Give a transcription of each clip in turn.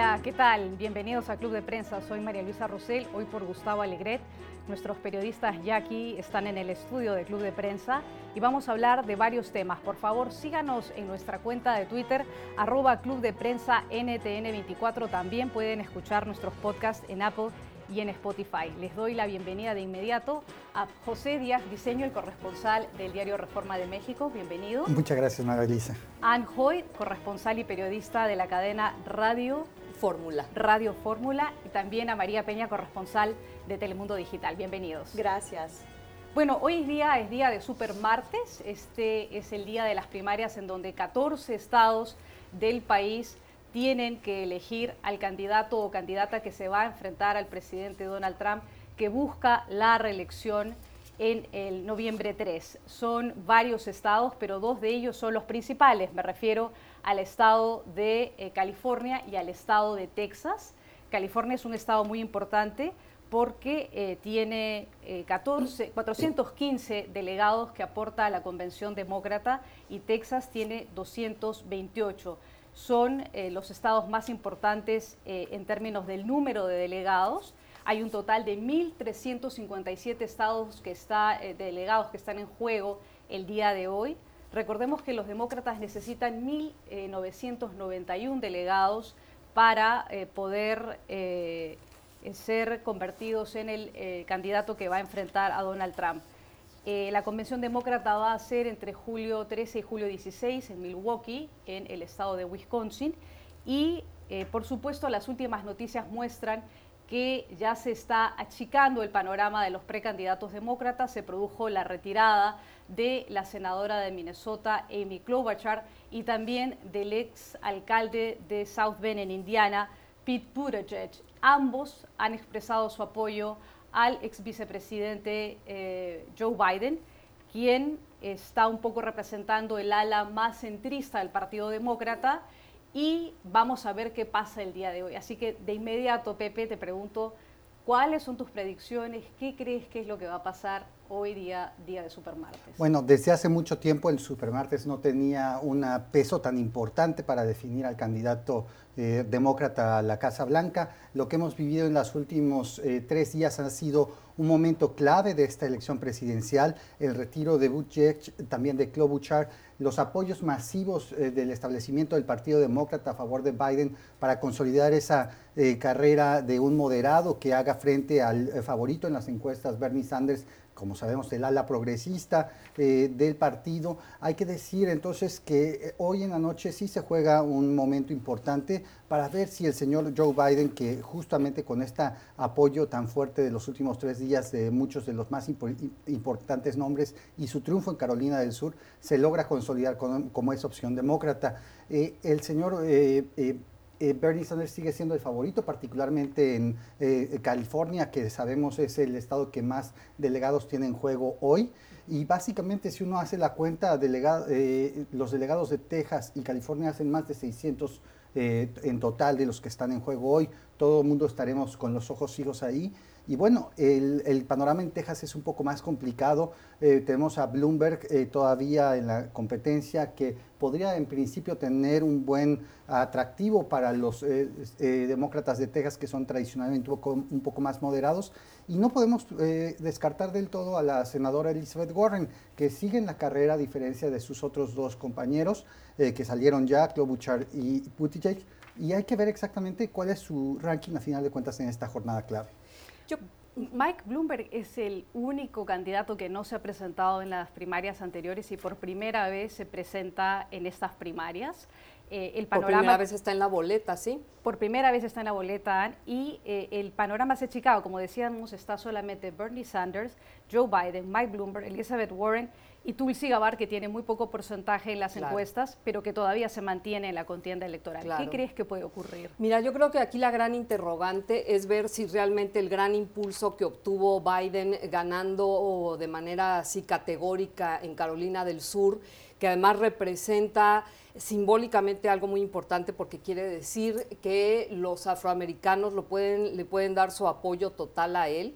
Hola, ¿qué tal? Bienvenidos a Club de Prensa. Soy María Luisa Rosell, hoy por Gustavo Alegret. Nuestros periodistas ya aquí están en el estudio de Club de Prensa y vamos a hablar de varios temas. Por favor, síganos en nuestra cuenta de Twitter, arroba Club de Prensa NTN24. También pueden escuchar nuestros podcasts en Apple y en Spotify. Les doy la bienvenida de inmediato a José Díaz Diseño, el corresponsal del diario Reforma de México. Bienvenido. Muchas gracias, María Elisa. Anne Hoy, corresponsal y periodista de la cadena Radio Fórmula. Radio Fórmula y también a María Peña, corresponsal de Telemundo Digital. Bienvenidos. Gracias. Bueno, hoy es día, es día de Super Martes. Este es el día de las primarias en donde 14 estados del país tienen que elegir al candidato o candidata que se va a enfrentar al presidente Donald Trump, que busca la reelección en el noviembre 3. Son varios estados, pero dos de ellos son los principales. Me refiero al estado de eh, California y al estado de Texas. California es un estado muy importante porque eh, tiene 14, eh, 415 delegados que aporta a la Convención Demócrata y Texas tiene 228 son los estados más importantes en términos del número de delegados. Hay un total de 1.357 estados que está, delegados que están en juego el día de hoy. Recordemos que los demócratas necesitan 1.991 delegados para poder ser convertidos en el candidato que va a enfrentar a Donald Trump. Eh, la convención demócrata va a ser entre julio 13 y julio 16 en Milwaukee, en el estado de Wisconsin. Y, eh, por supuesto, las últimas noticias muestran que ya se está achicando el panorama de los precandidatos demócratas. Se produjo la retirada de la senadora de Minnesota, Amy Klobuchar, y también del ex alcalde de South Bend, en Indiana, Pete Buttigieg. Ambos han expresado su apoyo al ex vicepresidente eh, Joe Biden, quien está un poco representando el ala más centrista del Partido Demócrata y vamos a ver qué pasa el día de hoy. Así que de inmediato, Pepe, te pregunto, ¿cuáles son tus predicciones? ¿Qué crees que es lo que va a pasar hoy día, día de Supermartes? Bueno, desde hace mucho tiempo el Supermartes no tenía un peso tan importante para definir al candidato eh, demócrata a la Casa Blanca. Lo que hemos vivido en los últimos eh, tres días ha sido un momento clave de esta elección presidencial, el retiro de Buttigieg, también de Klobuchar, los apoyos masivos eh, del establecimiento del Partido Demócrata a favor de Biden para consolidar esa carrera de un moderado que haga frente al favorito en las encuestas, Bernie Sanders, como sabemos, del ala progresista eh, del partido. Hay que decir entonces que eh, hoy en la noche sí se juega un momento importante para ver si el señor Joe Biden, que justamente con este apoyo tan fuerte de los últimos tres días de muchos de los más importantes nombres y su triunfo en Carolina del Sur, se logra consolidar como esa opción demócrata. Eh, el señor Bernie Sanders sigue siendo el favorito, particularmente en eh, California, que sabemos es el estado que más delegados tiene en juego hoy. Y básicamente, si uno hace la cuenta, eh, los delegados de Texas y California hacen más de 600 en total de los que están en juego hoy. Todo el mundo estaremos con los ojos fijos ahí. Y bueno, el, panorama en Texas es un poco más complicado. Eh, tenemos a Bloomberg eh, todavía en la competencia que podría en principio tener un buen atractivo para los eh, demócratas de Texas que son tradicionalmente un poco, más moderados. Y no podemos descartar del todo a la senadora Elizabeth Warren, que sigue en la carrera a diferencia de sus otros dos compañeros que salieron ya, Klobuchar y Buttigieg. Y hay que ver exactamente cuál es su ranking a final de cuentas en esta jornada clave. Mike Bloomberg es el único candidato que no se ha presentado en las primarias anteriores y por primera vez se presenta en estas primarias. Eh, el panorama, por primera vez está en la boleta, ¿sí? Por primera vez está en la boleta y eh, el panorama se Chicago, como decíamos, está solamente Bernie Sanders, Joe Biden, Mike Bloomberg, Elizabeth Warren y Tulsi Gabbard, que tiene muy poco porcentaje en las encuestas, pero que todavía se mantiene en la contienda electoral. ¿Qué crees que puede ocurrir? Mira, yo creo que aquí la gran interrogante es ver si realmente el gran impulso que obtuvo Biden ganando de manera así categórica en Carolina del Sur, que además representa simbólicamente algo muy importante porque quiere decir que los afroamericanos lo pueden, le pueden dar su apoyo total a él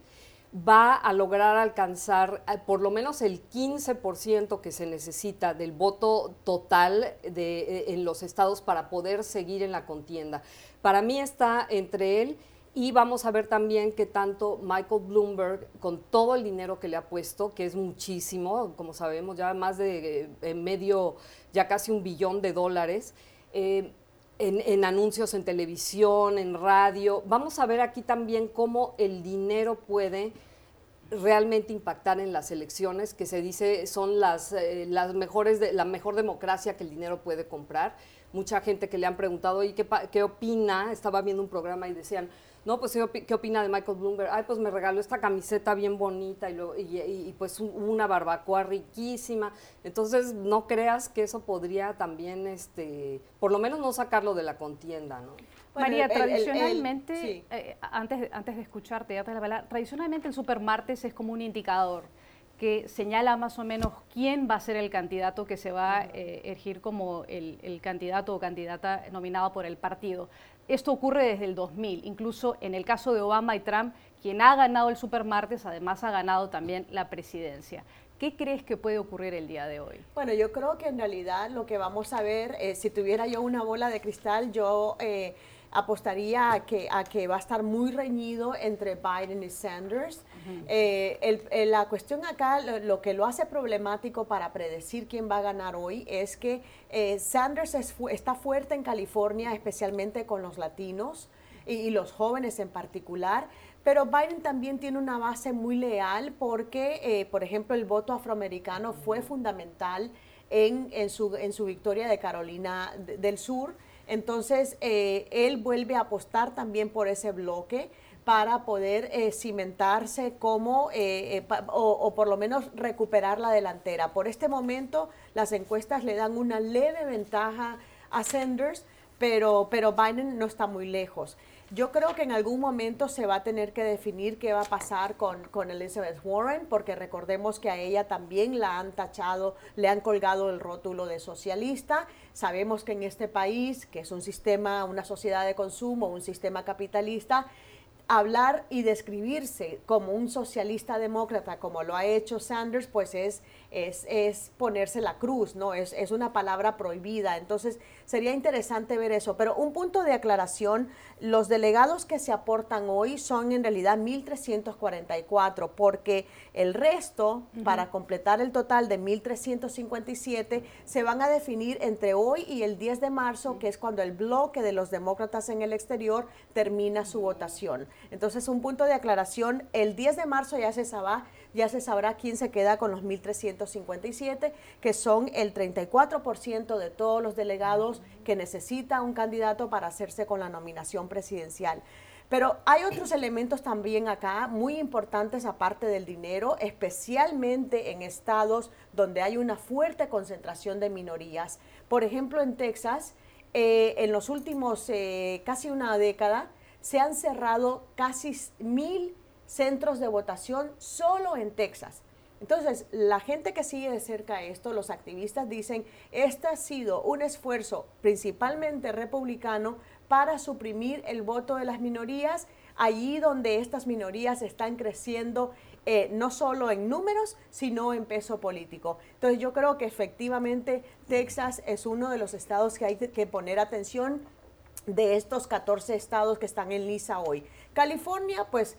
va a lograr alcanzar eh, por lo menos el 15% que se necesita del voto total de, eh, en los estados para poder seguir en la contienda. Para mí está entre él y vamos a ver también que tanto Michael Bloomberg, con todo el dinero que le ha puesto, que es muchísimo, como sabemos, ya más de eh, medio, ya casi un billón de dólares, en, anuncios en televisión, en radio. Vamos a ver aquí también cómo el dinero puede realmente impactar en las elecciones, que se dice son las, eh, las mejores, de, la mejor democracia que el dinero puede comprar. Mucha gente que le han preguntado, ¿y qué, qué opina? Estaba viendo un programa y decían, no, pues ¿qué opina de Michael Bloomberg? Ay, pues me regaló esta camiseta bien bonita y, y, pues una barbacoa riquísima. Entonces, no creas que eso podría también, este, por lo menos no sacarlo de la contienda, ¿no? María, tradicionalmente, eh, antes, antes de escucharte, tradicionalmente el supermartes es como un indicador que señala más o menos quién va a ser el candidato que se va a eh, elegir como el, el, candidato o candidata nominado por el partido. Esto ocurre desde el 2000, incluso en el caso de Obama y Trump, quien ha ganado el supermartes además ha ganado también la presidencia. ¿Qué crees que puede ocurrir el día de hoy? Bueno, yo creo que en realidad lo que vamos a ver, eh, si tuviera yo una bola de cristal, yo eh, apostaría a que, a que va a estar muy reñido entre Biden y Sanders. Eh, la cuestión acá, lo, que lo hace problemático para predecir quién va a ganar hoy es que eh, Sanders está fuerte en California, especialmente con los latinos y, los jóvenes en particular. Pero Biden también tiene una base muy leal porque, eh, por ejemplo, el voto afroamericano fue fundamental en, su, victoria de Carolina del Sur. Entonces, eh, él vuelve a apostar también por ese bloque para poder eh, cimentarse como, eh, o, por lo menos recuperar la delantera. Por este momento, las encuestas le dan una leve ventaja a Sanders, pero, pero Biden no está muy lejos. Yo creo que en algún momento se va a tener que definir qué va a pasar con, con, Elizabeth Warren, porque recordemos que a ella también la han tachado, le han colgado el rótulo de socialista. Sabemos que en este país, que es un sistema, una sociedad de consumo, un sistema capitalista, hablar y describirse como un socialista demócrata, como lo ha hecho Sanders, pues es, es, ponerse la cruz, ¿no? Es, es, una palabra prohibida. Entonces, sería interesante ver eso. Pero un punto de aclaración, los delegados que se aportan hoy son en realidad 1.344, porque el resto, para completar el total de 1.357, se van a definir entre hoy y el 10 de marzo, que es cuando el bloque de los demócratas en el exterior termina su votación. Entonces, un punto de aclaración, el 10 de marzo ya se sabrá, ya se sabrá quién se queda con los 1.357, que son el 34% de todos los delegados que necesita un candidato para hacerse con la nominación presidencial. Pero hay otros elementos también acá muy importantes aparte del dinero, especialmente en estados donde hay una fuerte concentración de minorías. Por ejemplo, en Texas, eh, en los últimos eh, casi una década, se han cerrado casi mil centros de votación solo en Texas. Entonces, la gente que sigue de cerca esto, los activistas dicen, este ha sido un esfuerzo principalmente republicano para suprimir el voto de las minorías, allí donde estas minorías están creciendo eh, no solo en números, sino en peso político. Entonces yo creo que efectivamente Texas es uno de los estados que hay que poner atención de estos 14 estados que están en lisa hoy. California, pues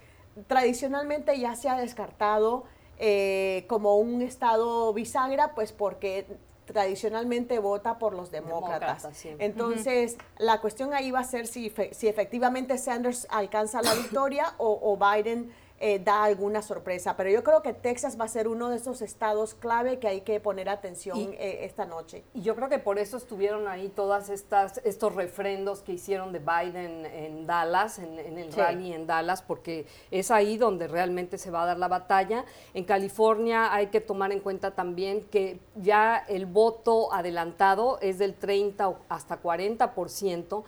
tradicionalmente ya se ha descartado eh, como un estado bisagra, pues porque tradicionalmente vota por los demócratas. Entonces, la cuestión ahí va a ser si, si efectivamente Sanders alcanza la victoria o, o Biden eh, da alguna sorpresa. Pero yo creo que Texas va a ser uno de esos estados clave que hay que poner atención eh, esta noche. Y yo creo que por eso estuvieron ahí todas estas estos refrendos que hicieron de Biden en Dallas, en, el rally en Dallas, porque es ahí donde realmente se va a dar la batalla. En California hay que tomar en cuenta también que ya el voto adelantado es del 30 hasta 40 por ciento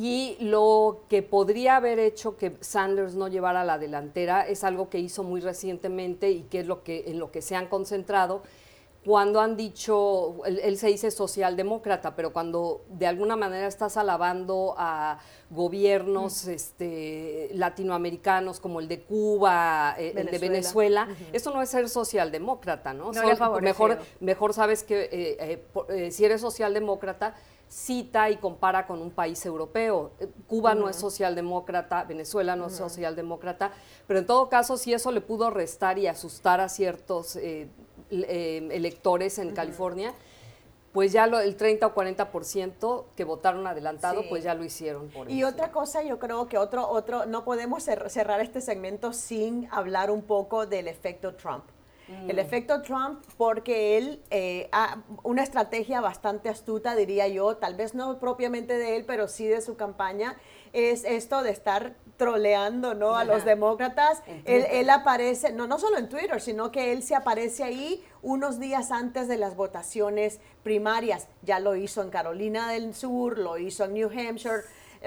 y lo que podría haber hecho que Sanders no llevara la delantera es algo que hizo muy recientemente y que es lo que, en lo que se han concentrado, cuando han dicho, él, se dice socialdemócrata, pero cuando de alguna manera estás alabando a gobiernos este, latinoamericanos como el de Cuba, eh, el de Venezuela, eso no es ser socialdemócrata, ¿no? mejor, mejor sabes que eh, eh, si eres socialdemócrata, cita y compara con un país europeo. Cuba no es socialdemócrata, Venezuela no es socialdemócrata, pero en todo caso, si eso le pudo restar y asustar a ciertos eh, electores en California, pues ya lo, el 30 o 40% que votaron adelantado, pues ya lo hicieron. y otra cosa, yo creo que otro, otro, no podemos cerrar este segmento sin hablar un poco del efecto Trump. El mm. efecto Trump, porque él, eh, ha una estrategia bastante astuta, diría yo, tal vez no propiamente de él, pero sí de su campaña, es esto de estar troleando ¿no? a los demócratas. Él, aparece, no, no solo en Twitter, sino que él se aparece ahí unos días antes de las votaciones primarias. Ya lo hizo en Carolina del Sur, lo hizo en New Hampshire,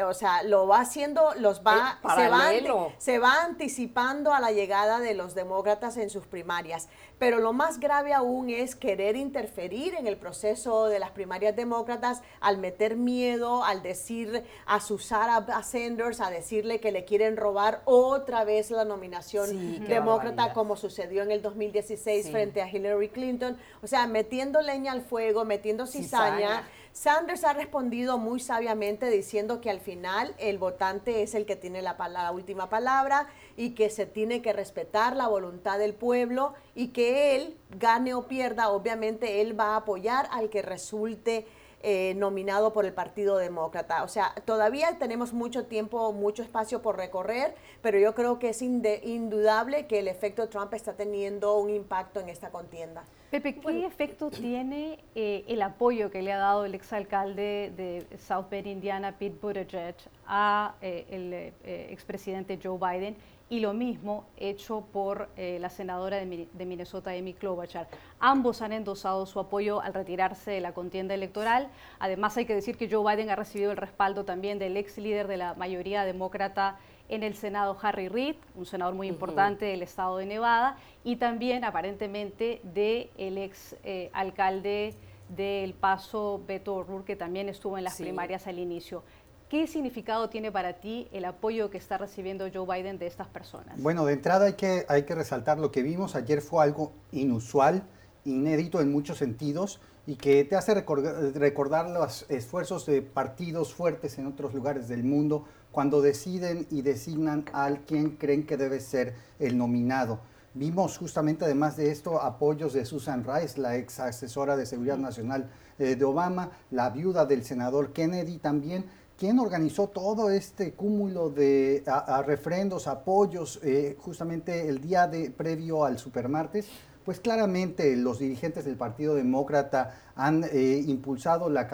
o sea, lo va haciendo, los va, se va, se va anticipando a la llegada de los demócratas en sus primarias. Pero lo más grave aún es querer interferir en el proceso de las primarias demócratas al meter miedo, al decir, a susar a, Sanders, a decirle que le quieren robar otra vez la nominación demócrata como sucedió en el 2016 frente a Hillary Clinton. O sea, metiendo leña al fuego, metiendo cizaña Sanders ha respondido muy sabiamente diciendo que al final el votante es el que tiene la, última palabra y que se tiene que respetar la voluntad del pueblo y que él, gane o pierda, obviamente él va a apoyar al que resulte eh, nominado por el Partido Demócrata. O sea, todavía tenemos mucho tiempo, mucho espacio por recorrer, pero yo creo que es indudable que el efecto Trump está teniendo un impacto en esta contienda. Pepe, ¿qué efecto tiene eh, el apoyo que le ha dado el exalcalde de South Bend, Indiana, Pete Buttigieg, a eh, el eh, expresidente Joe Biden y lo mismo hecho por la senadora de, Minnesota, Amy Klobuchar? Ambos han endosado su apoyo al retirarse de la contienda electoral. Además, hay que decir que Joe Biden ha recibido el respaldo también del ex líder de la mayoría demócrata en el Senado Harry Reid, un senador muy importante del estado de Nevada, y también aparentemente del el ex eh, alcalde del Paso, Beto O'Rourke, que también estuvo en las primarias al inicio. ¿Qué significado tiene para ti el apoyo que está recibiendo Joe Biden de estas personas? Bueno, de entrada hay que, hay que resaltar lo que vimos ayer fue algo inusual, inédito en muchos sentidos y que te hace recordar los esfuerzos de partidos fuertes en otros lugares del mundo cuando deciden y designan al quien creen que debe ser el nominado. Vimos justamente además de esto apoyos de Susan Rice, la ex asesora de Seguridad Nacional eh, de Obama, la viuda del senador Kennedy también, quien organizó todo este cúmulo de refrendos, apoyos, eh, justamente el día de, previo al supermartes pues claramente los dirigentes del Partido Demócrata han eh, impulsado la,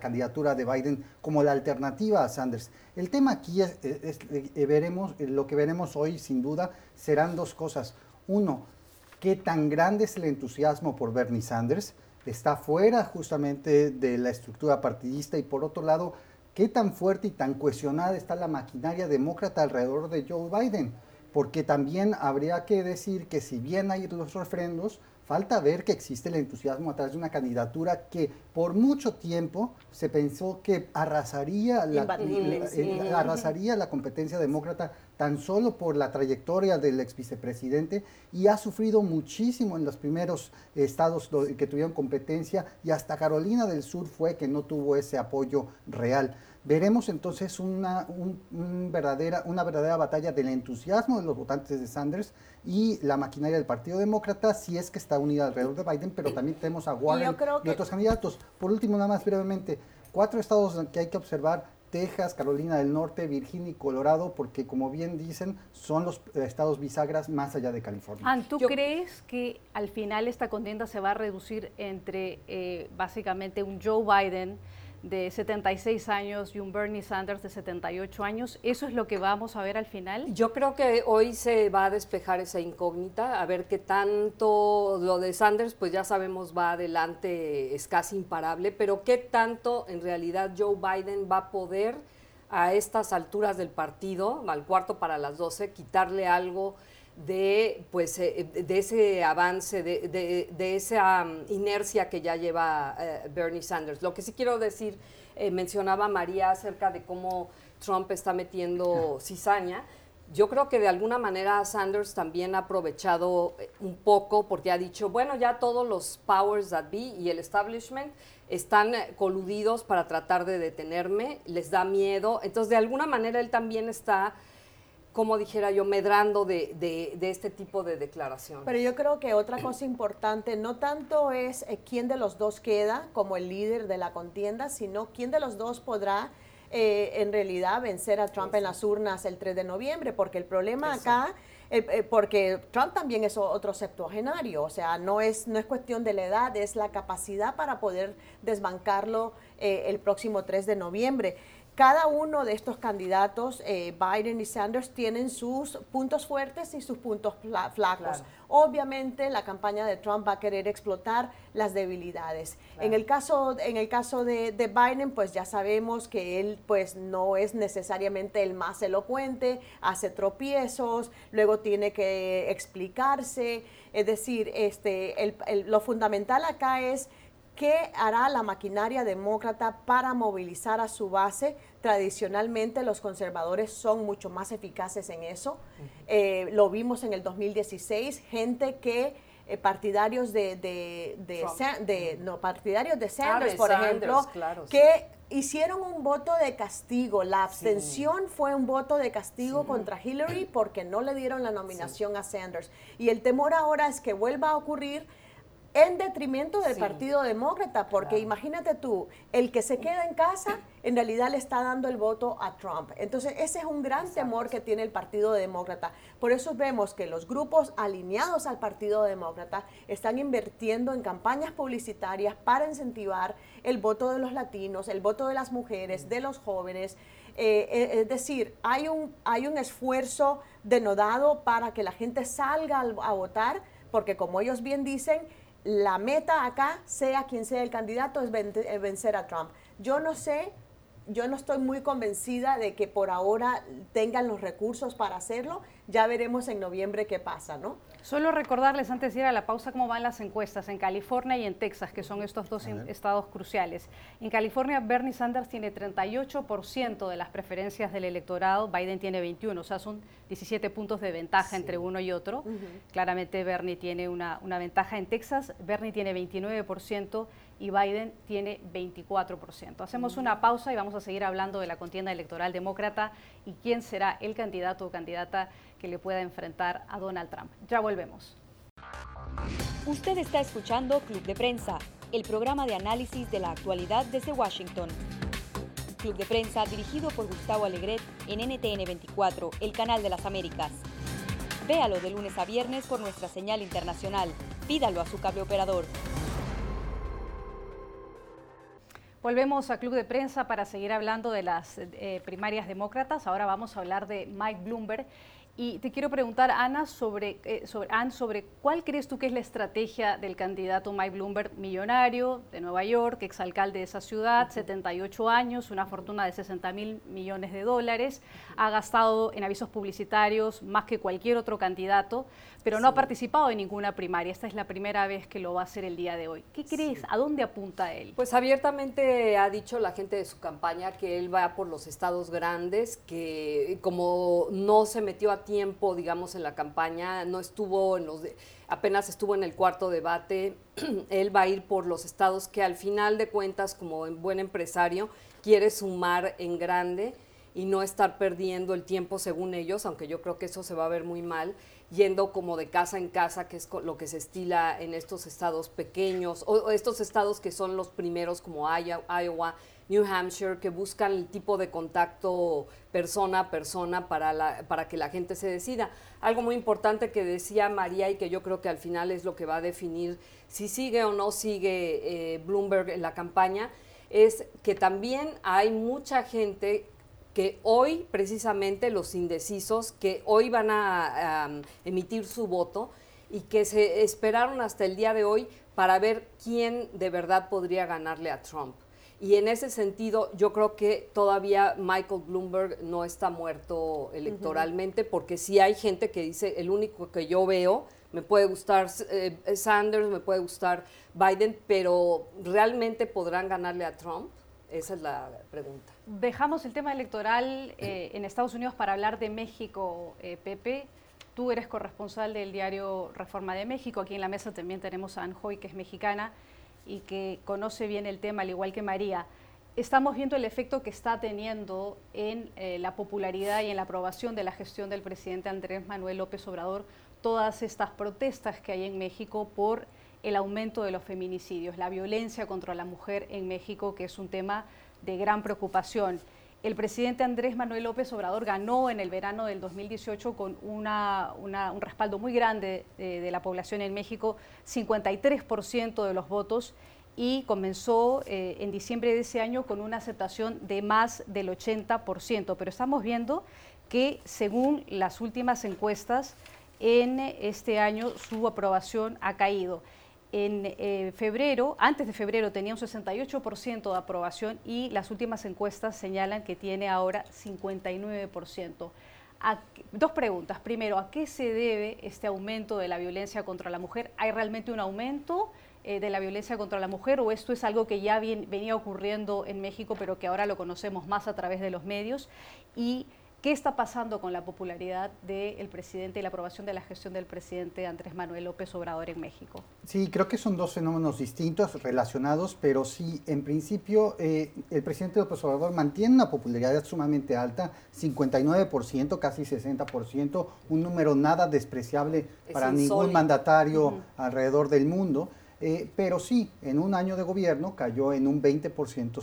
candidatura de Biden como la alternativa a Sanders. El tema aquí es, eh, veremos, eh, lo que veremos hoy sin duda serán dos cosas. Uno, qué tan grande es el entusiasmo por Bernie Sanders, está fuera justamente de la estructura partidista y por otro lado, qué tan fuerte y tan cohesionada está la maquinaria demócrata alrededor de Joe Biden porque también habría que decir que si bien hay los referendos, falta ver que existe el entusiasmo a través de una candidatura que por mucho tiempo se pensó que arrasaría la, arrasaría la competencia demócrata tan solo por la trayectoria del ex vicepresidente y ha sufrido muchísimo en los primeros estados que tuvieron competencia y hasta Carolina del Sur fue que no tuvo ese apoyo real. Veremos entonces una, verdadera, una verdadera batalla del entusiasmo de los votantes de Sanders y la maquinaria del Partido Demócrata, si es que está unida alrededor de Biden, pero también tenemos a Warren y, otros candidatos. Por último, nada más brevemente, cuatro estados que hay que observar, Texas, Carolina del Norte, Virginia y Colorado, porque como bien dicen, son los estados bisagras más allá de California. ¿tú crees que al final esta contienda se va a reducir entre eh, básicamente un Joe Biden de 76 años y un Bernie Sanders de 78 años. ¿Eso es lo que vamos a ver al final? Yo creo que hoy se va a despejar esa incógnita, a ver qué tanto lo de Sanders, pues ya sabemos va adelante, es casi imparable, pero qué tanto en realidad Joe Biden va a poder a estas alturas del partido, al cuarto para las 12, quitarle algo de, pues, eh, de ese avance, de, esa um, inercia que ya lleva eh, Bernie Sanders. Lo que sí quiero decir, eh, mencionaba María acerca de cómo Trump está metiendo cizaña. Yo creo que de alguna manera Sanders también ha aprovechado un poco porque ha dicho, bueno, ya todos los powers that be y el establishment están coludidos para tratar de detenerme, les da miedo. Entonces, de alguna manera él también está como dijera yo, medrando de, de, este tipo de declaración. Pero yo creo que otra cosa importante no tanto es eh, quién de los dos queda como el líder de la contienda, sino quién de los dos podrá eh, en realidad vencer a Trump en las urnas el 3 de noviembre, porque el problema acá... Eh, porque Trump también es otro septuagenario, o sea, no es, no es cuestión de la edad, es la capacidad para poder desbancarlo el próximo 3 de noviembre. Cada uno de estos candidatos, eh, Biden y Sanders, tienen sus puntos fuertes y sus puntos flacos. Obviamente la campaña de Trump va a querer explotar las debilidades. En el caso, en el caso de, Biden, pues ya sabemos que él pues no es necesariamente el más elocuente, hace tropiezos, luego tiene que explicarse. Es decir, este, lo fundamental acá es ¿Qué hará la maquinaria demócrata para movilizar a su base? Tradicionalmente los conservadores son mucho más eficaces en eso. Eh, lo vimos en el 2016, gente que eh, partidarios de, de, no, partidarios de Sanders, por ejemplo, que hicieron un voto de castigo. La abstención fue un voto de castigo contra Hillary porque no le dieron la nominación a Sanders. Y el temor ahora es que vuelva a ocurrir en detrimento del Partido Demócrata, porque imagínate tú, el que se queda en casa en realidad le está dando el voto a Trump. Entonces, ese es un gran temor que tiene el Partido Demócrata. Por eso vemos que los grupos alineados al Partido Demócrata están invirtiendo en campañas publicitarias para incentivar el voto de los latinos, el voto de las mujeres, de los jóvenes. Eh, eh, es decir, hay un, hay un esfuerzo denodado para que la gente salga a votar, porque como ellos bien dicen, la meta acá, sea quien sea el candidato, es eh, vencer a Trump. Yo no sé, yo no estoy muy convencida de que por ahora tengan los recursos para hacerlo. Ya veremos en noviembre qué pasa, ¿no? Solo recordarles antes de ir a la pausa cómo van las encuestas en California y en Texas, que son estos dos estados cruciales. En California, Bernie Sanders tiene 38% de las preferencias del electorado, Biden tiene 21, o sea, son 17 puntos de ventaja entre uno y otro. Claramente Bernie tiene una, una ventaja en Texas, Bernie tiene 29% y Biden tiene 24%. Hacemos una pausa y vamos a seguir hablando de la contienda electoral demócrata y quién será el candidato o candidata que le pueda enfrentar a Donald Trump. Ya volvemos. Usted está escuchando Club de Prensa, el programa de análisis de la actualidad desde Washington. Club de Prensa dirigido por Gustavo Alegret en NTN 24, el canal de las Américas. Véalo de lunes a viernes por nuestra señal internacional. Pídalo a su cable operador. Volvemos a Club de Prensa para seguir hablando de las eh, primarias demócratas. Ahora vamos a hablar de Mike Bloomberg y te quiero preguntar, Ana, sobre, eh, sobre, Anne, sobre cuál crees tú que es la estrategia del candidato Mike Bloomberg, millonario de Nueva York, exalcalde de esa ciudad, 78 años, una fortuna de 60 mil millones de dólares, ha gastado en avisos publicitarios más que cualquier otro candidato, pero no ha participado en ninguna primaria. Esta es la primera vez que lo va a hacer el día de hoy. ¿Qué crees? ¿A dónde apunta él? Pues abiertamente ha dicho la gente de su campaña que él va por los estados grandes, que como no se metió a tiempo, digamos, en la campaña, no estuvo en los, apenas estuvo en el cuarto debate, él va a ir por los estados que al final de cuentas, como buen empresario, quiere sumar en grande y no estar perdiendo el tiempo según ellos, aunque yo creo que eso se va a ver muy mal, yendo como de casa en casa, que es lo que se estila en estos estados pequeños, o estos estados que son los primeros como Iowa, New Hampshire, que buscan el tipo de contacto persona a persona para, para que la gente se decida. Algo muy importante que decía María y que yo creo que al final es lo que va a definir si sigue o no sigue eh, Bloomberg en la campaña, es que también hay mucha gente que hoy precisamente los indecisos, que hoy van a emitir su voto y que se esperaron hasta el día de hoy para ver quién de verdad podría ganarle a Trump Y en ese sentido, yo creo que todavía Michael Bloomberg no está muerto electoralmente, porque sí hay gente que dice, el único que yo veo, me puede gustar eh, Sanders, me puede gustar Biden, pero ¿realmente podrán ganarle a Trump? Esa es la pregunta. Dejamos el tema electoral eh, en Estados Unidos para hablar de México, eh, Pepe. Tú eres corresponsal del diario Reforma de México. Aquí en la mesa también tenemos a Anjoy, que es mexicana y que conoce bien el tema, al igual que María, estamos viendo el efecto que está teniendo en eh, la popularidad y en la aprobación de la gestión del presidente Andrés Manuel López Obrador todas estas protestas que hay en México por el aumento de los feminicidios, la violencia contra la mujer en México, que es un tema de gran preocupación. El presidente Andrés Manuel López Obrador ganó en el verano del 2018 con un respaldo muy grande de, la población en México, 53% de los votos, y comenzó eh, en diciembre de ese año con una aceptación de más del 80%. Pero estamos viendo que según las últimas encuestas, en este año su aprobación ha caído en eh, febrero, antes de febrero tenía un 68% de aprobación y las últimas encuestas señalan que tiene ahora 59%. dos preguntas. Primero, ¿a qué se debe este aumento de la violencia contra la mujer? ¿Hay realmente un aumento eh, de la violencia contra la mujer o esto es algo que ya venía ocurriendo en México pero que ahora lo conocemos más a través de los medios? Y ¿Qué está pasando con la popularidad del presidente y la aprobación de la gestión del presidente Andrés Manuel López Obrador en México? Sí, creo que son dos fenómenos distintos, relacionados, pero sí, en principio, eh, el presidente López Obrador mantiene una popularidad sumamente alta, 59%, casi 60%, un número nada despreciable para ningún mandatario alrededor del mundo. Eh, pero sí, en un año de gobierno cayó en un 20%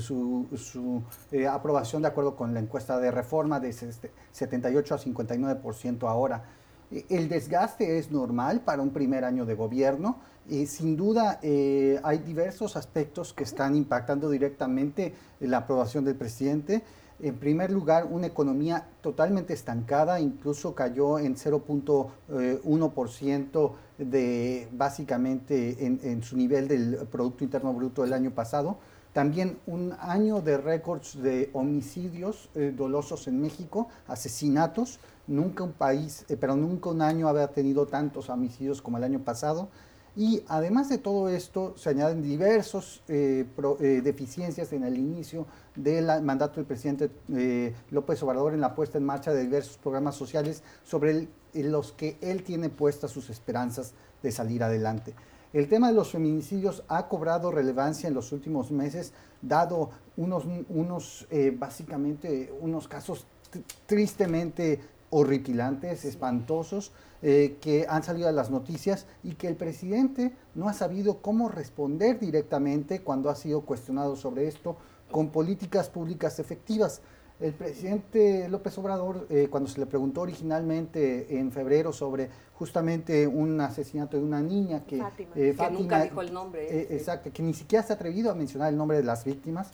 su, su, eh, aprobación de acuerdo con la encuesta de reforma de 78 a 59% ahora. Eh, el desgaste es normal para un primer año de gobierno. y sin duda hay diversos aspectos que están impactando directamente la aprobación del presidente. En primer lugar, una economía totalmente estancada, incluso cayó en 0.1% de básicamente en, su nivel del Producto Interno Bruto del año pasado. También un año de récords de homicidios eh, dolosos en México, asesinatos. Nunca un país, eh, pero nunca un año había tenido tantos homicidios como el año pasado. Y además de todo esto, se añaden diversas eh, eh, deficiencias en el inicio del mandato del presidente eh, López Obrador en la puesta en marcha de diversos programas sociales sobre los que él tiene puestas sus esperanzas de salir adelante. El tema de los feminicidios ha cobrado relevancia en los últimos meses, dado unos, unos básicamente, unos casos tristemente horripilantes, espantosos, eh, que han salido a las noticias y que el presidente no ha sabido cómo responder directamente cuando ha sido cuestionado sobre esto con políticas públicas efectivas. El presidente López Obrador, eh, cuando se le preguntó originalmente en febrero sobre justamente un asesinato de una niña que, eh, que nunca dijo el nombre. exacto, que ni siquiera se ha atrevido a mencionar el nombre de las víctimas,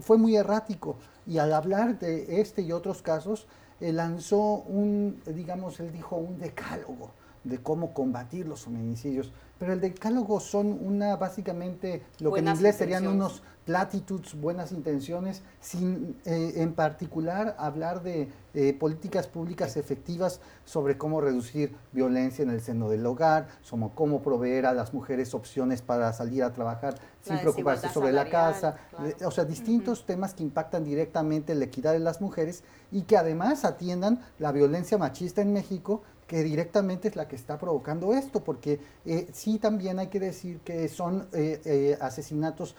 fue muy errático. Y al hablar de este y otros casos, lanzó un, digamos, él dijo un decálogo de cómo combatir los feminicidios. Pero el decálogo son una, básicamente, lo que en inglés serían unos platitudes, buenas intenciones, sin eh, en particular hablar de eh, políticas públicas efectivas sobre cómo reducir violencia en el seno del hogar, sobre cómo proveer a las mujeres opciones para salir a trabajar sin preocuparse sobre la casa, o sea, distintos temas que impactan directamente la equidad de las mujeres y que además atiendan la violencia machista en México que directamente es la que está provocando esto, porque eh, sí también hay que decir que son eh, eh, asesinatos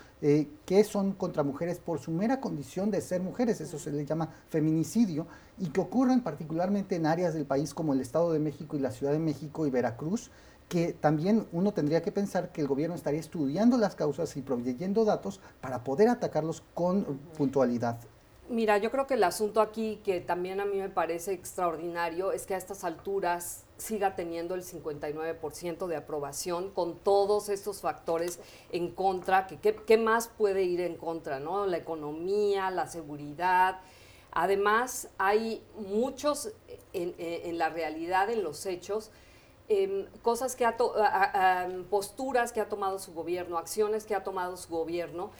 que son contra mujeres por su mera condición de ser mujeres, eso se le llama feminicidio, y que ocurren particularmente en áreas del país como el Estado de México y la Ciudad de México y Veracruz, que también uno tendría que pensar que el gobierno estaría estudiando las causas y proveyendo datos para poder atacarlos con puntualidad. Mira, yo creo que el asunto aquí que también a mí me parece extraordinario es que a estas alturas siga teniendo el 59% de aprobación con todos estos factores en contra, que qué más puede ir en contra, ¿no? La economía, la seguridad. Además, hay muchos en, la realidad, en los hechos, em, cosas que ha posturas que ha tomado su gobierno, acciones que ha tomado su gobierno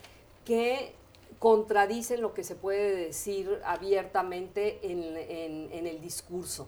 que contradicen lo que se puede decir abiertamente en, el discurso.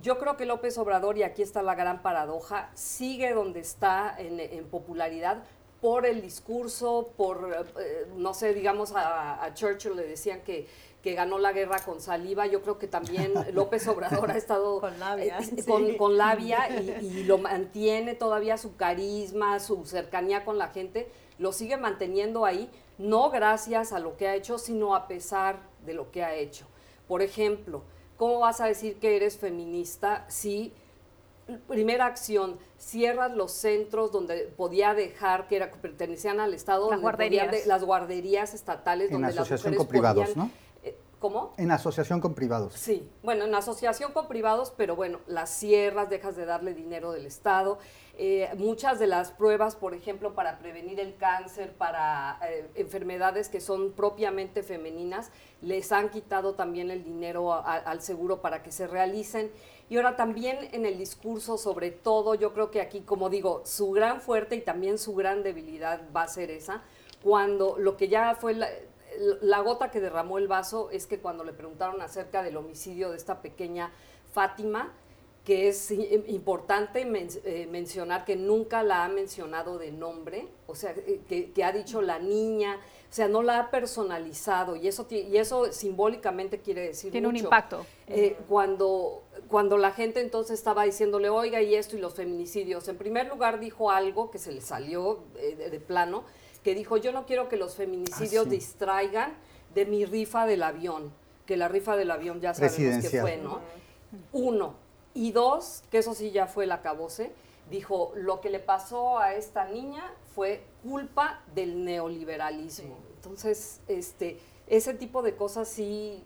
Yo creo que López Obrador, y aquí está la gran paradoja, sigue donde está en, popularidad por el discurso, por, eh, no sé, digamos, a, Churchill le decían que, que ganó la guerra con saliva, yo creo que también López Obrador ha estado con labia, eh, con, labia y, y, lo mantiene todavía su carisma, su cercanía con la gente, lo sigue manteniendo ahí, no gracias a lo que ha hecho, sino a pesar de lo que ha hecho. Por ejemplo, ¿cómo vas a decir que eres feminista si, primera acción, cierras los centros donde podía dejar, que era, pertenecían al Estado, las guarderías, las guarderías estatales, en donde asociación con privados, ¿no? ¿Cómo? En asociación con privados. Sí, bueno, en asociación con privados, pero bueno, las cierras, dejas de darle dinero del Estado. Eh, muchas de las pruebas, por ejemplo, para prevenir el cáncer, para eh, enfermedades que son propiamente femeninas, les han quitado también el dinero al seguro para que se realicen. Y ahora también en el discurso, sobre todo, yo creo que aquí, como digo, su gran fuerte y también su gran debilidad va a ser esa, cuando lo que ya fue la, la gota que derramó el vaso es que cuando le preguntaron acerca del homicidio de esta pequeña Fátima, que es importante eh, mencionar que nunca la ha mencionado de nombre, o sea, eh, que, ha dicho la niña, o sea, no la ha personalizado y eso, y eso simbólicamente quiere decir Tiene un impacto. Eh, cuando, cuando la gente entonces estaba diciéndole, oiga, y esto y los feminicidios, en primer lugar dijo algo que se le salió de, plano, que dijo, yo no quiero que los feminicidios ah, distraigan de mi rifa del avión, que la rifa del avión ya sabemos que fue, ¿no? Uno, y dos, que eso sí ya fue el acabose, dijo, lo que le pasó a esta niña fue culpa del neoliberalismo. Entonces, este, ese tipo de cosas sí,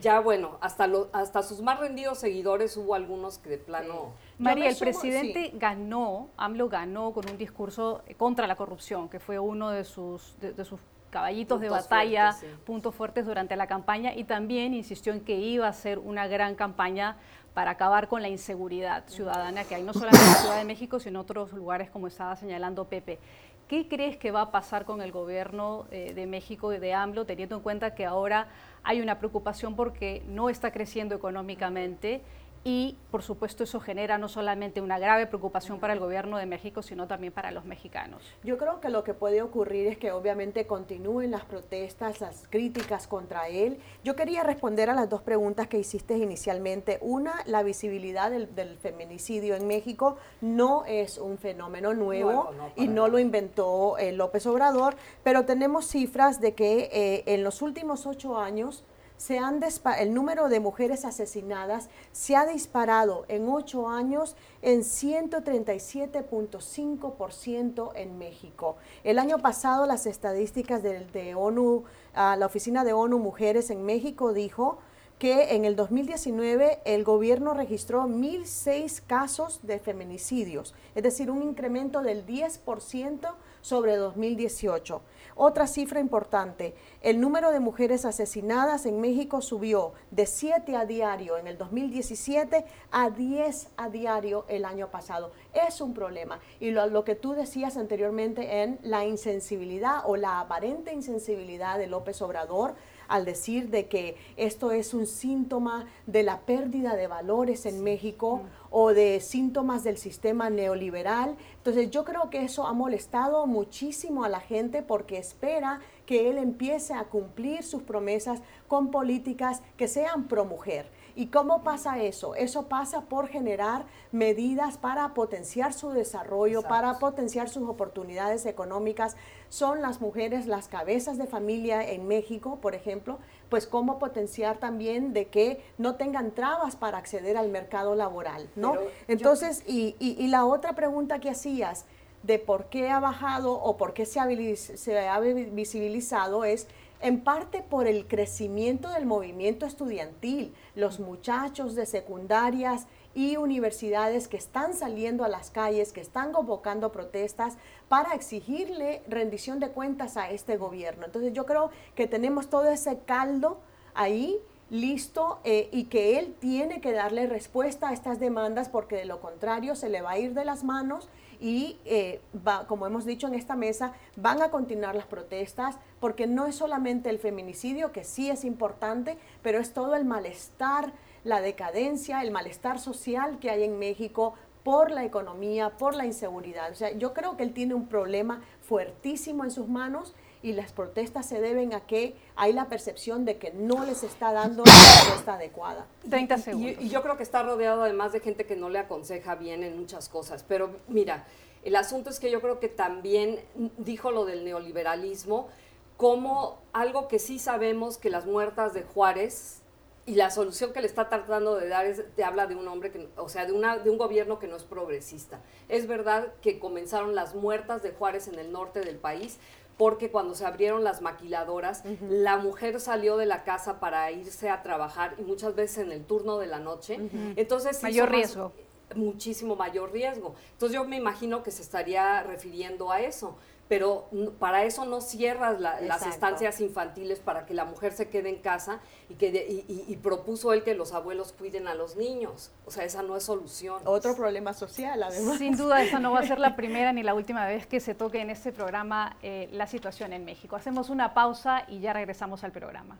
ya bueno, hasta, lo, hasta sus más rendidos seguidores hubo algunos que de plano... María, el presidente ganó, AMLO ganó con un discurso contra la corrupción, que fue uno de sus, de, sus caballitos de batalla, puntos fuertes durante la campaña y también insistió en que iba a ser una gran campaña para acabar con la inseguridad ciudadana que hay no solamente en la Ciudad de México, sino en otros lugares como estaba señalando Pepe. ¿Qué crees que va a pasar con el gobierno eh, de México y de AMLO, teniendo en cuenta que ahora hay una preocupación porque no está creciendo económicamente y por supuesto eso genera no solamente una grave preocupación para el gobierno de México, sino también para los mexicanos. Yo creo que lo que puede ocurrir es que obviamente continúen las protestas, las críticas contra él. Yo quería responder a las dos preguntas que hiciste inicialmente. Una, la visibilidad del, feminicidio en México no es un fenómeno nuevo, y no lo inventó eh, López Obrador, pero tenemos cifras de que eh, en los últimos ocho años se han el número de mujeres asesinadas se ha disparado en ocho años en 137.5% en México. El año pasado las estadísticas de, ONU, ah, la Oficina de ONU Mujeres en México dijo que en el 2019 el gobierno registró 1.006 casos de feminicidios, es decir, un incremento del 10% sobre 2018. Otra cifra importante, el número de mujeres asesinadas en México subió de 7 a diario en el 2017 a 10 a diario el año pasado. Es un problema. Y lo, lo que tú decías anteriormente en la insensibilidad o la aparente insensibilidad de López Obrador al decir de que esto es un síntoma de la pérdida de valores en México o de síntomas del sistema neoliberal. Entonces yo creo que eso ha molestado muchísimo a la gente porque espera que él empiece a cumplir sus promesas con políticas que sean pro mujer. ¿Y cómo pasa eso? Eso pasa por generar medidas para potenciar su desarrollo, para potenciar sus oportunidades económicas. Son las mujeres las cabezas de familia en México, por ejemplo, pues cómo potenciar también de que no tengan trabas para acceder al mercado laboral, ¿no? Entonces, y, y, la otra pregunta que hacías de por qué ha bajado o por qué se ha, se ha visibilizado es en parte por el crecimiento del movimiento estudiantil, los muchachos de secundarias y universidades que están saliendo a las calles, que están convocando protestas para exigirle rendición de cuentas a este gobierno. Entonces yo creo que tenemos todo ese caldo ahí listo eh, y que él tiene que darle respuesta a estas demandas porque de lo contrario se le va a ir de las manos y, eh, como hemos dicho en esta mesa, van a continuar las protestas porque no es solamente el feminicidio, que sí es importante, pero es todo el malestar, la decadencia, el malestar social que hay en México por la economía, por la inseguridad. O sea, yo creo que él tiene un problema fuertísimo en sus manos y las protestas se deben a que hay la percepción de que no les está dando la respuesta adecuada. 30 segundos. Y, yo creo que está rodeado además de gente que no le aconseja bien en muchas cosas. Pero mira, el asunto es que yo creo que también dijo lo del neoliberalismo como algo que sí sabemos que las muertas de Juárez y la solución que le está tratando de dar es, te habla de un hombre, que, o sea, de, una, de un gobierno que no es progresista. Es verdad que comenzaron las muertas de Juárez en el norte del país, porque cuando se abrieron las maquiladoras, la mujer salió de la casa para irse a trabajar y muchas veces en el turno de la noche. Entonces, mayor riesgo. muchísimo mayor riesgo. Entonces yo me imagino que se estaría refiriendo a eso pero para eso no cierras las estancias infantiles para que la mujer se quede en casa y, que y, propuso él que los abuelos cuiden a los niños. O sea, esa no es solución. Otro problema social, además. Sin duda, esa no va a ser la primera ni la última vez que se toque en este programa eh, la situación en México. Hacemos una pausa y ya regresamos al programa.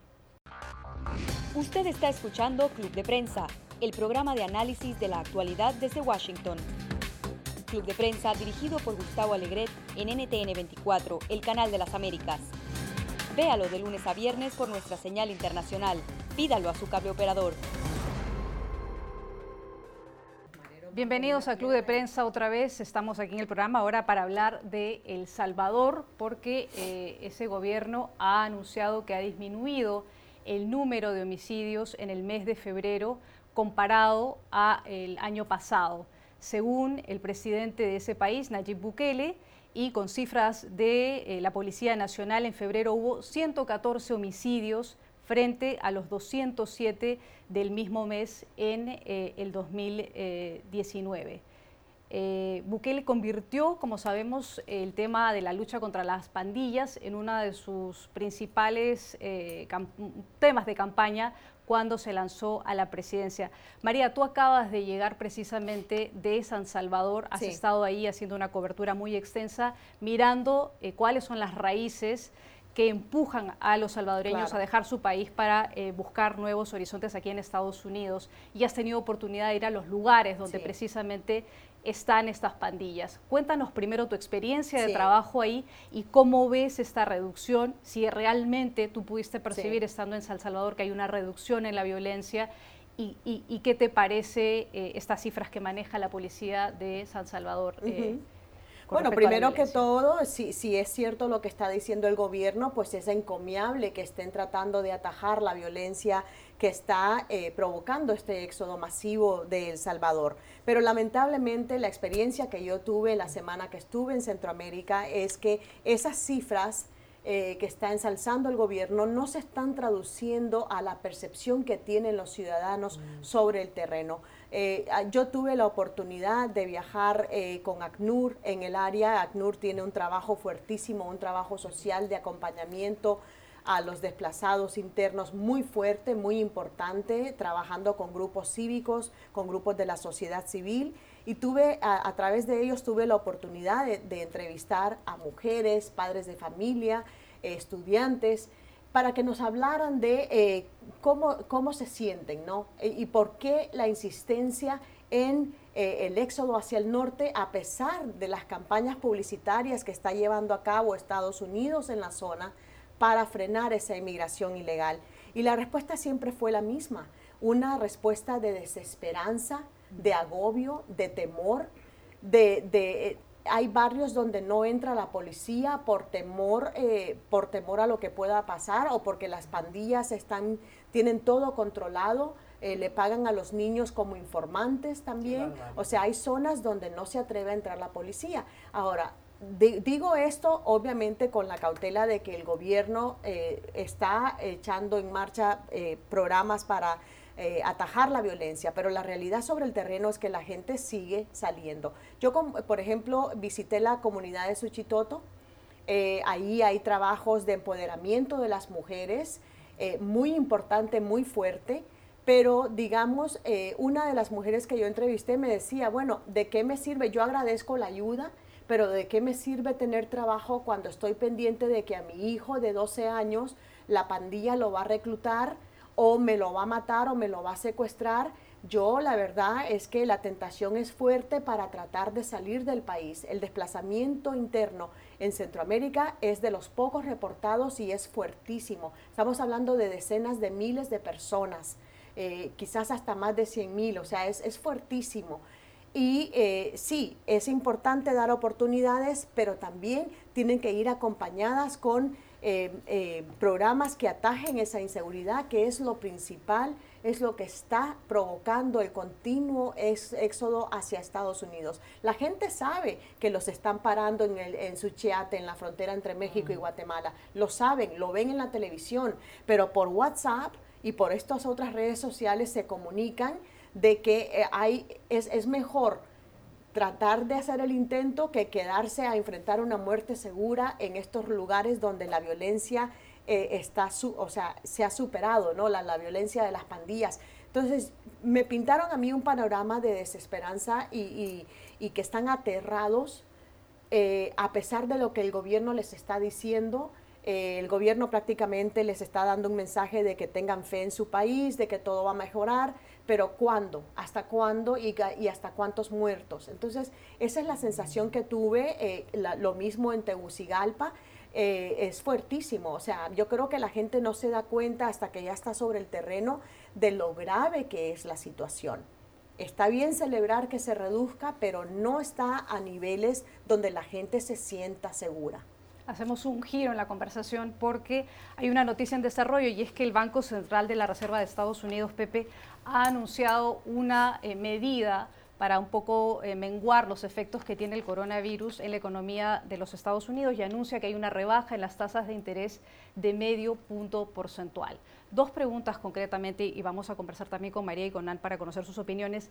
Usted está escuchando Club de Prensa, el programa de análisis de la actualidad desde Washington. Club de Prensa dirigido por Gustavo Alegret en NTN 24, el canal de las Américas. Véalo de lunes a viernes por nuestra señal internacional. Pídalo a su cable operador. Bienvenidos al Club de Prensa otra vez. Estamos aquí en el programa ahora para hablar de El Salvador porque eh, ese gobierno ha anunciado que ha disminuido el número de homicidios en el mes de febrero comparado al año pasado según el presidente de ese país, Nayib Bukele, y con cifras de eh, la Policía Nacional, en febrero hubo 114 homicidios frente a los 207 del mismo mes en eh, el 2019. Eh, Bukele convirtió, como sabemos, el tema de la lucha contra las pandillas en uno de sus principales temas de campaña cuando se lanzó a la presidencia. María, tú acabas de llegar precisamente de San Salvador, has estado ahí haciendo una cobertura muy extensa, mirando eh, cuáles son las raíces que empujan a los salvadoreños a dejar su país para eh, buscar nuevos horizontes aquí en Estados Unidos. Y has tenido oportunidad de ir a los lugares donde precisamente están estas pandillas. Cuéntanos primero tu experiencia de trabajo ahí y cómo ves esta reducción, si realmente tú pudiste percibir estando en San Salvador que hay una reducción en la violencia y, qué te parece eh, estas cifras que maneja la policía de San Salvador. Eh, bueno, primero que todo, si, si es cierto lo que está diciendo el gobierno, pues es encomiable que estén tratando de atajar la violencia que está eh, provocando este éxodo masivo de El Salvador. Pero lamentablemente la experiencia que yo tuve la semana que estuve en Centroamérica es que esas cifras eh, que está ensalzando el gobierno no se están traduciendo a la percepción que tienen los ciudadanos mm. sobre el terreno. Eh, ah, yo tuve la oportunidad de viajar eh, con ACNUR en el área. ACNUR tiene un trabajo fuertísimo, un trabajo social de acompañamiento a los desplazados internos muy fuerte, muy importante, trabajando con grupos cívicos, con grupos de la sociedad civil. Y tuve, a, través de ellos, tuve la oportunidad de, entrevistar a mujeres, padres de familia, estudiantes, para que nos hablaran de eh, cómo, cómo se sienten, ¿no? E, y por qué la insistencia en eh, el éxodo hacia el norte, a pesar de las campañas publicitarias que está llevando a cabo Estados Unidos en la zona para frenar esa inmigración ilegal. Y la respuesta siempre fue la misma, una respuesta de desesperanza, de agobio, de temor, de, hay barrios donde no entra la policía por temor, eh, por temor a lo que pueda pasar o porque las pandillas están, tienen todo controlado. Eh, le pagan a los niños como informantes también. O sea, hay zonas donde no se atreve a entrar la policía. Ahora, digo esto obviamente con la cautela de que el gobierno eh, está echando en marcha programas para eh, atajar la violencia, pero la realidad sobre el terreno es que la gente sigue saliendo. Yo, por ejemplo, visité la comunidad de Suchitoto, eh, ahí hay trabajos de empoderamiento de las mujeres eh, muy importante, muy fuerte, pero digamos, eh, una de las mujeres que yo entrevisté me decía, bueno, ¿de qué me sirve? Yo agradezco la ayuda, pero ¿de qué me sirve tener trabajo cuando estoy pendiente de que a mi hijo de 12 años la pandilla lo va a reclutar o me lo va a matar o me lo va a secuestrar? Yo la verdad es que la tentación es fuerte para tratar de salir del país. El desplazamiento interno en Centroamérica es de los pocos reportados y es fuertísimo. Estamos hablando de decenas de miles de personas. Eh, quizás hasta más de 100 mil, o sea, es, es fuertísimo. Y eh, sí, es importante dar oportunidades, pero también tienen que ir acompañadas con eh, programas que atajen esa inseguridad, que es lo principal, es lo que está provocando el continuo éxodo hacia Estados Unidos. La gente sabe que los están parando en, el, en Suchiate, en la frontera entre México y Guatemala. Lo saben, lo ven en la televisión, pero por WhatsApp y por estas otras redes sociales se comunican de que eh, hay, es, mejor tratar de hacer el intento que quedarse a enfrentar una muerte segura en estos lugares donde la violencia eh, está, o sea, se ha superado, ¿no? La, la, violencia de las pandillas. Entonces, me pintaron a mí un panorama de desesperanza y, que están aterrados eh, a pesar de lo que el gobierno les está diciendo el gobierno prácticamente les está dando un mensaje de que tengan fe en su país, de que todo va a mejorar, pero ¿cuándo? ¿Hasta cuándo? ¿Y, hasta cuántos muertos? Entonces, esa es la sensación que tuve, eh, lo mismo en Tegucigalpa. Eh, es fuertísimo, o sea, yo creo que la gente no se da cuenta hasta que ya está sobre el terreno de lo grave que es la situación. Está bien celebrar que se reduzca, pero no está a niveles donde la gente se sienta segura hacemos un giro en la conversación porque hay una noticia en desarrollo y es que el Banco Central de la Reserva de Estados Unidos, Pepe, ha anunciado una eh, medida para un poco eh, menguar los efectos que tiene el coronavirus en la economía de los Estados Unidos y anuncia que hay una rebaja en las tasas de interés de medio punto porcentual. Dos preguntas concretamente y vamos a conversar también con María y con Nan para conocer sus opiniones.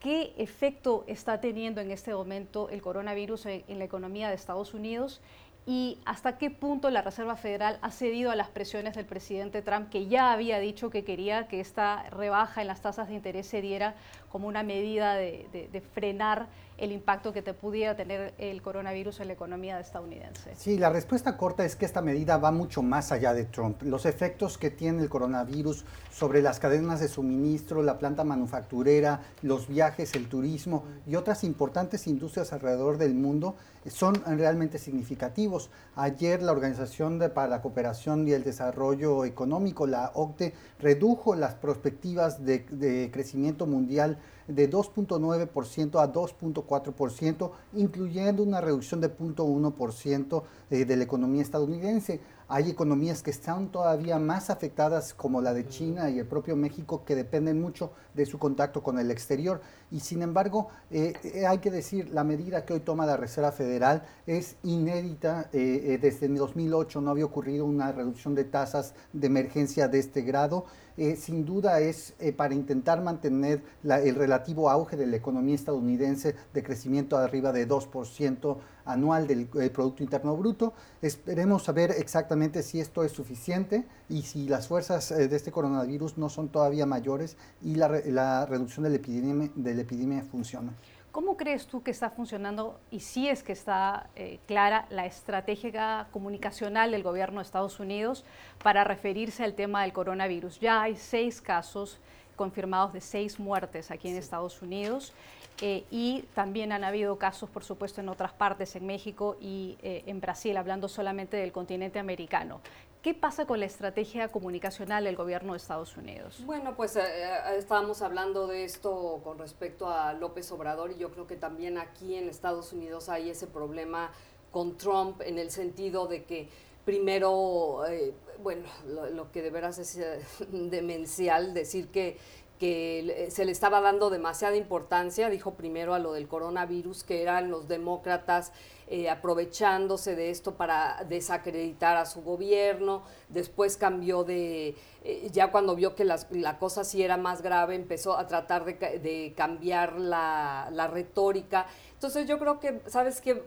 ¿Qué efecto está teniendo en este momento el coronavirus en la economía de Estados Unidos? Y hasta qué punto la Reserva Federal ha cedido a las presiones del presidente Trump, que ya había dicho que quería que esta rebaja en las tasas de interés se diera como una medida de, frenar el impacto que te pudiera tener el coronavirus en la economía estadounidense. Sí, la respuesta corta es que esta medida va mucho más allá de Trump. Los efectos que tiene el coronavirus sobre las cadenas de suministro, la planta manufacturera, los viajes, el turismo y otras importantes industrias alrededor del mundo son realmente significativos. Ayer la Organización para la Cooperación y el Desarrollo Económico, la OCDE, redujo las perspectivas de crecimiento mundial de 2.9% a 2.4%, incluyendo una reducción de 0.1% eh, de la economía estadounidense. Hay economías que están todavía más afectadas como la de China y el propio México que dependen mucho de su contacto con el exterior. Y sin embargo, eh, eh, hay que decir, la medida que hoy toma la Reserva Federal es inédita. desde 2008 no había ocurrido una reducción de tasas de emergencia de este grado. Eh, sin duda es eh, para intentar mantener el relativo auge de la economía estadounidense de crecimiento arriba de 2% anual del eh, Producto Interno Bruto. Esperemos saber exactamente si esto es suficiente y si las fuerzas de este coronavirus no son todavía mayores y la, reducción de la epidemia, de la epidemia funciona. ¿Cómo crees tú que está funcionando y si es que está eh, clara la estrategia comunicacional del gobierno de Estados Unidos para referirse al tema del coronavirus? Ya hay seis casos confirmados de seis muertes aquí en Estados Unidos eh, y también han habido casos, por supuesto, en otras partes, en México y eh, en Brasil, hablando solamente del continente americano. ¿Qué pasa con la estrategia comunicacional del gobierno de Estados Unidos? Bueno, pues eh, eh, estábamos hablando de esto con respecto a López Obrador y yo creo que también aquí en Estados Unidos hay ese problema con Trump en el sentido de que primero, eh, bueno, lo, que de veras es demencial decir que que se le estaba dando demasiada importancia, dijo primero a lo del coronavirus, que eran los demócratas eh, aprovechándose de esto para desacreditar a su gobierno, después cambió de, eh, ya cuando vio que la cosa sí era más grave, empezó a tratar de, cambiar la, retórica. Entonces yo creo que, ¿sabes qué?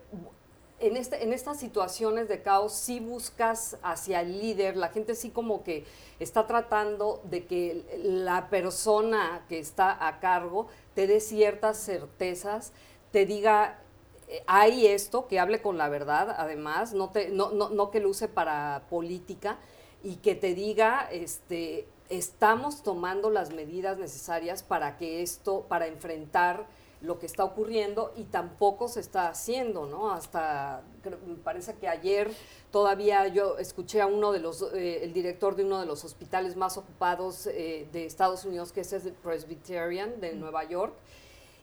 En, este, en estas situaciones de caos sí buscas hacia el líder, la gente sí como que está tratando de que la persona que está a cargo te dé ciertas certezas, te diga, eh, hay esto, que hable con la verdad, además, no, te, no, no, no que lo use para política, y que te diga, este, estamos tomando las medidas necesarias para que esto, para enfrentar lo que está ocurriendo y tampoco se está haciendo, ¿no? Hasta, me parece que ayer todavía yo escuché a uno de los, eh, el director de uno de los hospitales más ocupados eh, de Estados Unidos, que es el Presbyterian de Nueva York,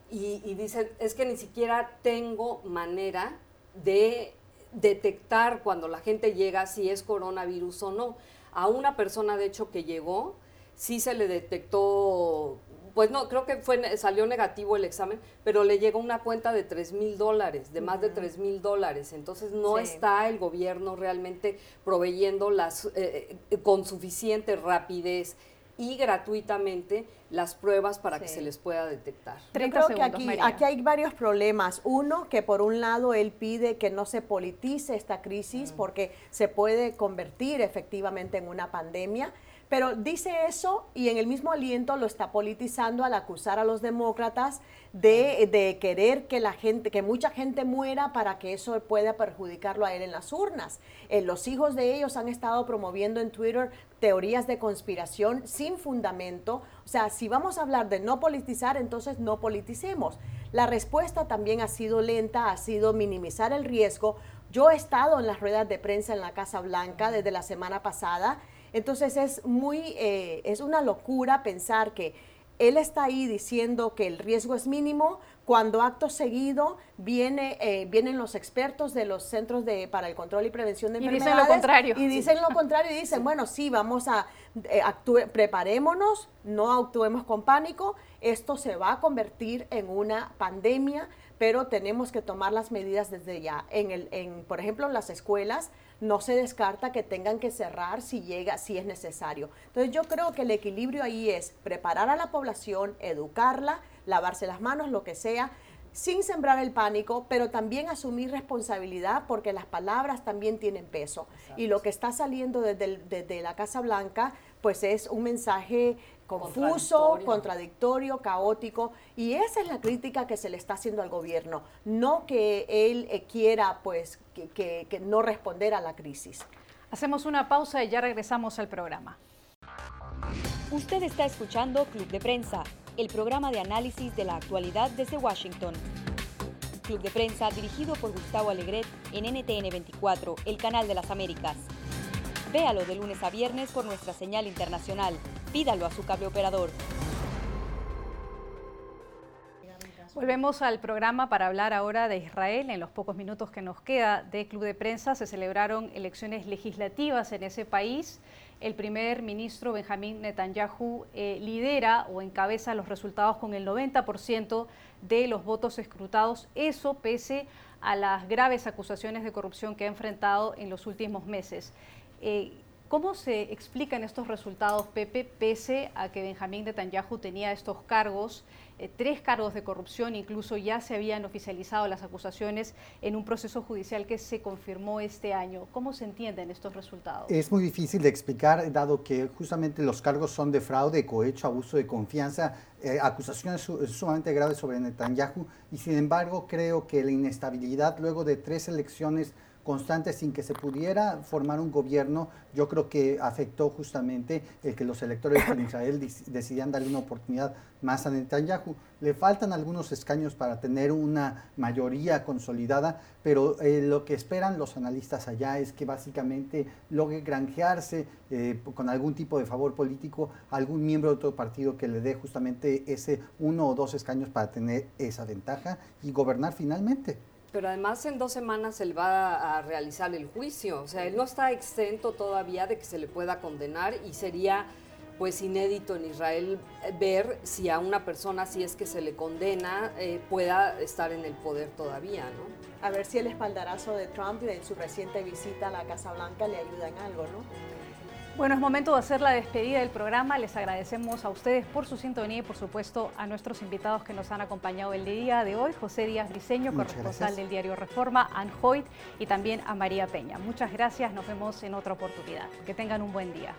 y, y dice, es que ni siquiera tengo manera de detectar cuando la gente llega si es coronavirus o no. A una persona, de hecho, que llegó, sí se le detectó pues no, creo que fue, salió negativo el examen, pero le llegó una cuenta de 3 mil dólares, de más de 3 mil dólares. Entonces no está el gobierno realmente proveyendo las, eh, eh, con suficiente rapidez y gratuitamente las pruebas para que se les pueda detectar. Yo creo que aquí, aquí hay varios problemas. Uno, que por un lado él pide que no se politice esta crisis mm. porque se puede convertir efectivamente en una pandemia. Pero dice eso y en el mismo aliento lo está politizando al acusar a los demócratas de, querer que la gente, que mucha gente muera para que eso pueda perjudicarlo a él en las urnas. Eh, los hijos de ellos han estado promoviendo en Twitter teorías de conspiración sin fundamento. O sea, si vamos a hablar de no politizar, entonces no politicemos. La respuesta también ha sido lenta, ha sido minimizar el riesgo. Yo he estado en las ruedas de prensa en la Casa Blanca desde la semana pasada entonces es muy, eh, es una locura pensar que él está ahí diciendo que el riesgo es mínimo, cuando acto seguido viene, eh, vienen los expertos de los centros de, para el control y prevención de enfermedades. Y dicen lo contrario. Y dicen lo contrario y dicen, bueno, sí, vamos a, eh, preparémonos, no actuemos con pánico, esto se va a convertir en una pandemia, pero tenemos que tomar las medidas desde ya. En el, en, por ejemplo, en las escuelas, no se descarta que tengan que cerrar si llega, si es necesario. Entonces yo creo que el equilibrio ahí es preparar a la población, educarla, lavarse las manos, lo que sea, sin sembrar el pánico, pero también asumir responsabilidad porque las palabras también tienen peso. Y lo que está saliendo desde, desde la Casa Blanca, pues es un mensaje confuso, contradictorio. caótico, y esa es la crítica que se le está haciendo al gobierno, no que él eh, quiera pues que, que no responder a la crisis. Hacemos una pausa y ya regresamos al programa. Usted está escuchando Club de Prensa, el programa de análisis de la actualidad desde Washington. Club de Prensa dirigido por Gustavo Alegret en NTN 24, el canal de las Américas. Véalo de lunes a viernes por nuestra señal internacional. Pídalo a su cable operador. Volvemos al programa para hablar ahora de Israel. En los pocos minutos que nos queda de Club de Prensa se celebraron elecciones legislativas en ese país. El primer ministro Benjamín Netanyahu eh, lidera o encabeza los resultados con el 90% de los votos escrutados, eso pese a las graves acusaciones de corrupción que ha enfrentado en los últimos meses. Eh, ¿Cómo se explican estos resultados, Pepe, pese a que Benjamín Netanyahu tenía estos cargos, eh, tres cargos de corrupción, incluso ya se habían oficializado las acusaciones en un proceso judicial que se confirmó este año? ¿Cómo se entienden estos resultados? Es muy difícil de explicar, dado que justamente los cargos son de fraude, cohecho, abuso de confianza, eh, acusaciones sumamente graves sobre Netanyahu, y sin embargo creo que la inestabilidad luego de tres elecciones constante sin que se pudiera formar un gobierno, yo creo que afectó justamente el que los electores de Israel decidían darle una oportunidad más a Netanyahu. Le faltan algunos escaños para tener una mayoría consolidada, pero eh, lo que esperan los analistas allá es que básicamente logre granjearse eh, con algún tipo de favor político algún miembro de otro partido que le dé justamente ese uno o dos escaños para tener esa ventaja y gobernar finalmente. Pero además en dos semanas él va a realizar el juicio, o sea, él no está exento todavía de que se le pueda condenar y sería pues inédito en Israel ver si a una persona, si es que se le condena, eh, pueda estar en el poder todavía, ¿no? A ver si el espaldarazo de Trump y de su reciente visita a la Casa Blanca le ayuda en algo, ¿no? Bueno, es momento de hacer la despedida del programa. Les agradecemos a ustedes por su sintonía y, por supuesto, a nuestros invitados que nos han acompañado el día de hoy. José Díaz Briceño, corresponsal del diario Reforma, Ann Hoyt y también a María Peña. Muchas gracias. Nos vemos en otra oportunidad. Que tengan un buen día.